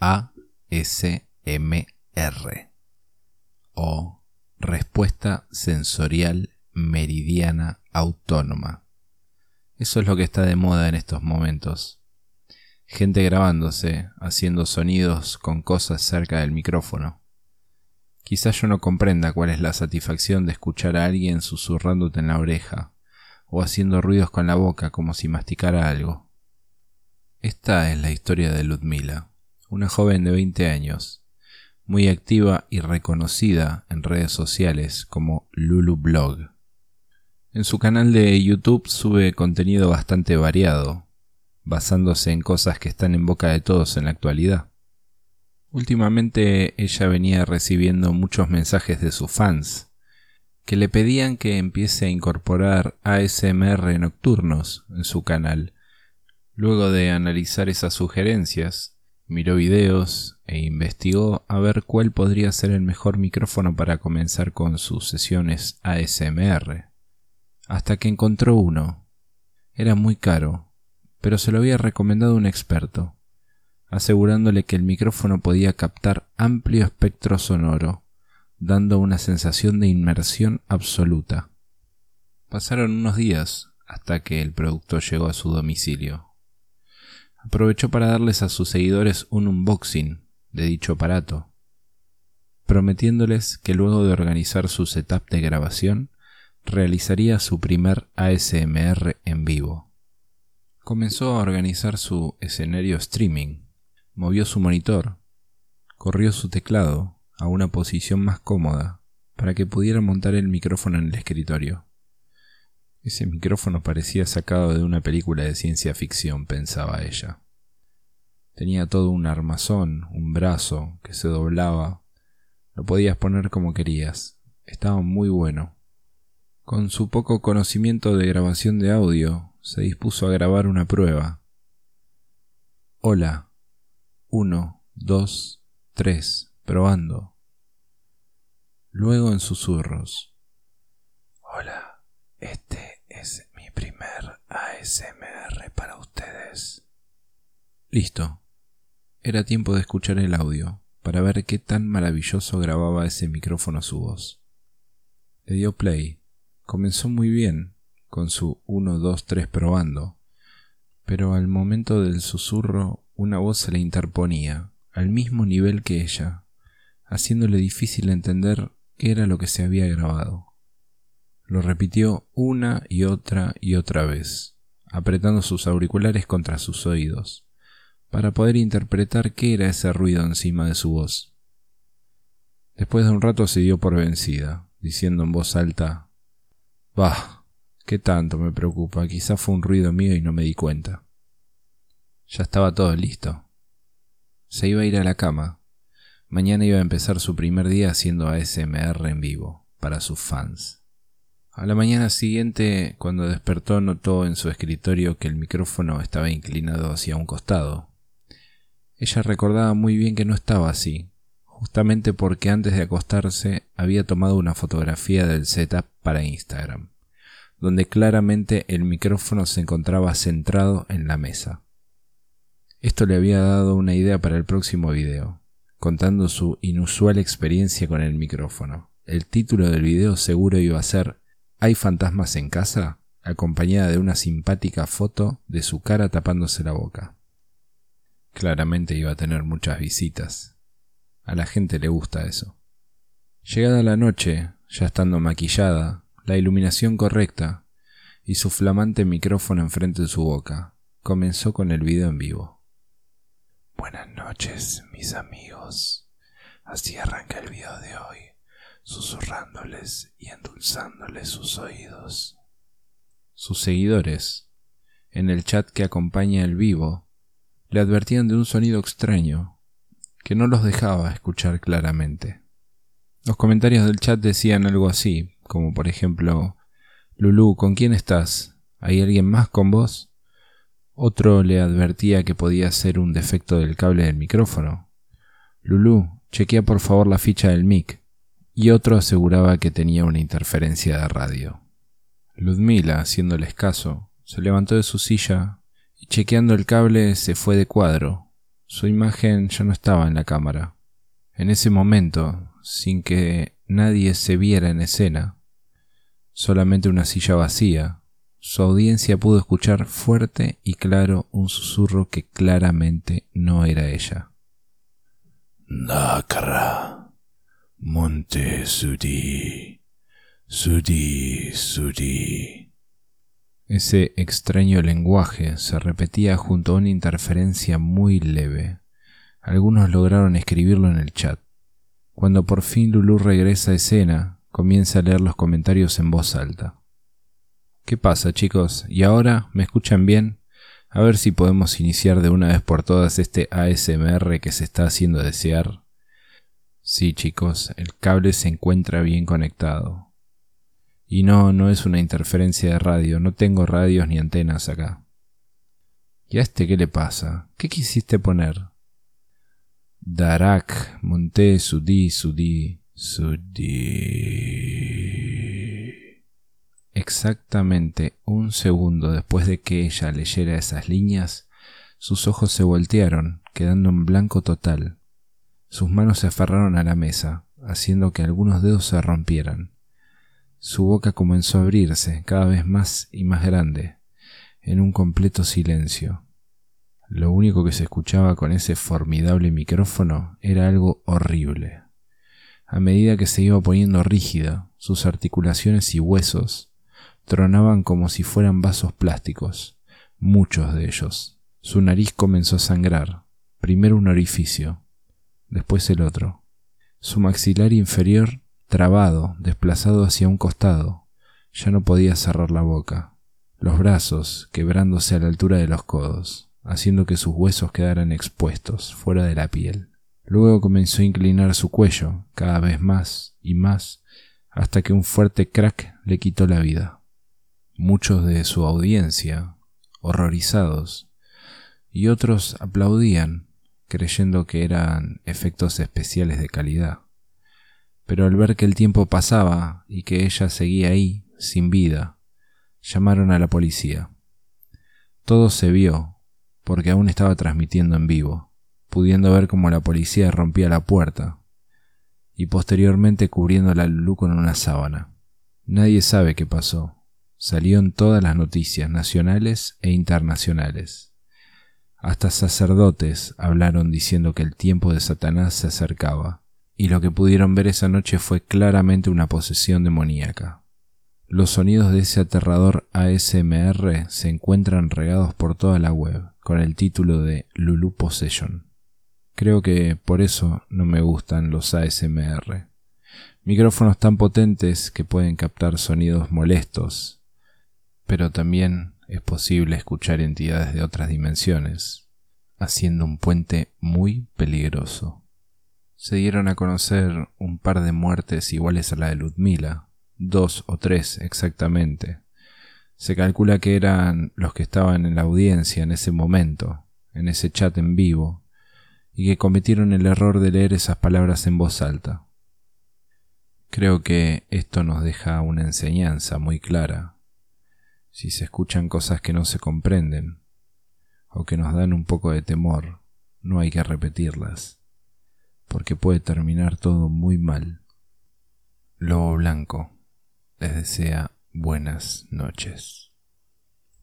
ASMR o respuesta sensorial meridiana autónoma. Eso es lo que está de moda en estos momentos. Gente grabándose, haciendo sonidos con cosas cerca del micrófono. Quizás yo no comprenda cuál es la satisfacción de escuchar a alguien susurrándote en la oreja, o haciendo ruidos con la boca como si masticara algo. Esta es la historia de Ludmila, una joven de 20 años, muy activa y reconocida en redes sociales como Lulu Blog. En su canal de YouTube sube contenido bastante variado, basándose en cosas que están en boca de todos en la actualidad. Últimamente ella venía recibiendo muchos mensajes de sus fans, que le pedían que empiece a incorporar ASMR nocturnos en su canal. Luego de analizar esas sugerencias, miró videos e investigó a ver cuál podría ser el mejor micrófono para comenzar con sus sesiones ASMR hasta que encontró uno. Era muy caro, pero se lo había recomendado un experto, asegurándole que el micrófono podía captar amplio espectro sonoro, dando una sensación de inmersión absoluta. Pasaron unos días hasta que el producto llegó a su domicilio. Aprovechó para darles a sus seguidores un unboxing de dicho aparato, prometiéndoles que luego de organizar su setup de grabación, realizaría su primer ASMR en vivo. Comenzó a organizar su escenario streaming, movió su monitor, corrió su teclado a una posición más cómoda para que pudiera montar el micrófono en el escritorio. Ese micrófono parecía sacado de una película de ciencia ficción, pensaba ella. Tenía todo un armazón, un brazo que se doblaba. Lo podías poner como querías. Estaba muy bueno. Con su poco conocimiento de grabación de audio, se dispuso a grabar una prueba. Hola. Uno, dos, tres. Probando. Luego en susurros. Hola, este es mi primer ASMR para ustedes. Listo. Era tiempo de escuchar el audio, para ver qué tan maravilloso grababa ese micrófono su voz. Le dio play Comenzó muy bien, con su 1, 2, 3 probando, pero al momento del susurro una voz se le interponía, al mismo nivel que ella, haciéndole difícil entender qué era lo que se había grabado. Lo repitió una y otra y otra vez, apretando sus auriculares contra sus oídos, para poder interpretar qué era ese ruido encima de su voz. Después de un rato se dio por vencida, diciendo en voz alta Bah, qué tanto me preocupa, quizá fue un ruido mío y no me di cuenta. Ya estaba todo listo. Se iba a ir a la cama. Mañana iba a empezar su primer día haciendo ASMR en vivo, para sus fans. A la mañana siguiente, cuando despertó, notó en su escritorio que el micrófono estaba inclinado hacia un costado. Ella recordaba muy bien que no estaba así, justamente porque antes de acostarse había tomado una fotografía del setup para Instagram, donde claramente el micrófono se encontraba centrado en la mesa. Esto le había dado una idea para el próximo video, contando su inusual experiencia con el micrófono. El título del video seguro iba a ser ¿Hay fantasmas en casa? acompañada de una simpática foto de su cara tapándose la boca. Claramente iba a tener muchas visitas. A la gente le gusta eso. Llegada la noche, ya estando maquillada, la iluminación correcta y su flamante micrófono enfrente de su boca, comenzó con el video en vivo. Buenas noches, mis amigos. Así arranca el video de hoy, susurrándoles y endulzándoles sus oídos. Sus seguidores, en el chat que acompaña el vivo, le advertían de un sonido extraño que no los dejaba escuchar claramente. Los comentarios del chat decían algo así, como por ejemplo, Lulu, ¿con quién estás? ¿Hay alguien más con vos? Otro le advertía que podía ser un defecto del cable del micrófono. Lulu, chequea por favor la ficha del mic. Y otro aseguraba que tenía una interferencia de radio. Ludmila, haciéndoles caso, se levantó de su silla y chequeando el cable se fue de cuadro, Su imagen ya no estaba en la cámara. En ese momento, sin que nadie se viera en escena, solamente una silla vacía, su audiencia pudo escuchar fuerte y claro un susurro que claramente no era ella. Nakara, Monte Sudi, Sudi, Sudi. Ese extraño lenguaje se repetía junto a una interferencia muy leve. Algunos lograron escribirlo en el chat. Cuando por fin Lulu regresa a escena, comienza a leer los comentarios en voz alta. ¿Qué pasa, chicos? ¿Y ahora? ¿Me escuchan bien? A ver si podemos iniciar de una vez por todas este ASMR que se está haciendo desear. Sí, chicos, el cable se encuentra bien conectado. Y no, no es una interferencia de radio, no tengo radios ni antenas acá. ¿Y a este qué le pasa? ¿Qué quisiste poner? Darak, monté, sudí, sudí, sudí. Exactamente un segundo después de que ella leyera esas líneas, sus ojos se voltearon, quedando en blanco total. Sus manos se aferraron a la mesa, haciendo que algunos dedos se rompieran. Su boca comenzó a abrirse cada vez más y más grande, en un completo silencio. Lo único que se escuchaba con ese formidable micrófono era algo horrible. A medida que se iba poniendo rígida, sus articulaciones y huesos tronaban como si fueran vasos plásticos, muchos de ellos. Su nariz comenzó a sangrar, primero un orificio, después el otro. Su maxilar inferior trabado, desplazado hacia un costado. Ya no podía cerrar la boca. Los brazos quebrándose a la altura de los codos, haciendo que sus huesos quedaran expuestos, fuera de la piel. Luego comenzó a inclinar su cuello, cada vez más y más, hasta que un fuerte crack le quitó la vida. Muchos de su audiencia, horrorizados, y otros aplaudían, creyendo que eran efectos especiales de calidad pero al ver que el tiempo pasaba y que ella seguía ahí, sin vida, llamaron a la policía. Todo se vio, porque aún estaba transmitiendo en vivo, pudiendo ver cómo la policía rompía la puerta y posteriormente cubriendo la Lulú con una sábana. Nadie sabe qué pasó. Salió en todas las noticias nacionales e internacionales. Hasta sacerdotes hablaron diciendo que el tiempo de Satanás se acercaba y lo que pudieron ver esa noche fue claramente una posesión demoníaca. Los sonidos de ese aterrador ASMR se encuentran regados por toda la web, con el título de Lulu Possession. Creo que por eso no me gustan los ASMR. Micrófonos tan potentes que pueden captar sonidos molestos, pero también es posible escuchar entidades de otras dimensiones, haciendo un puente muy peligroso se dieron a conocer un par de muertes iguales a la de Ludmila, dos o tres exactamente. Se calcula que eran los que estaban en la audiencia en ese momento, en ese chat en vivo, y que cometieron el error de leer esas palabras en voz alta. Creo que esto nos deja una enseñanza muy clara. Si se escuchan cosas que no se comprenden, o que nos dan un poco de temor, no hay que repetirlas porque puede terminar todo muy mal. Lobo Blanco les desea buenas noches.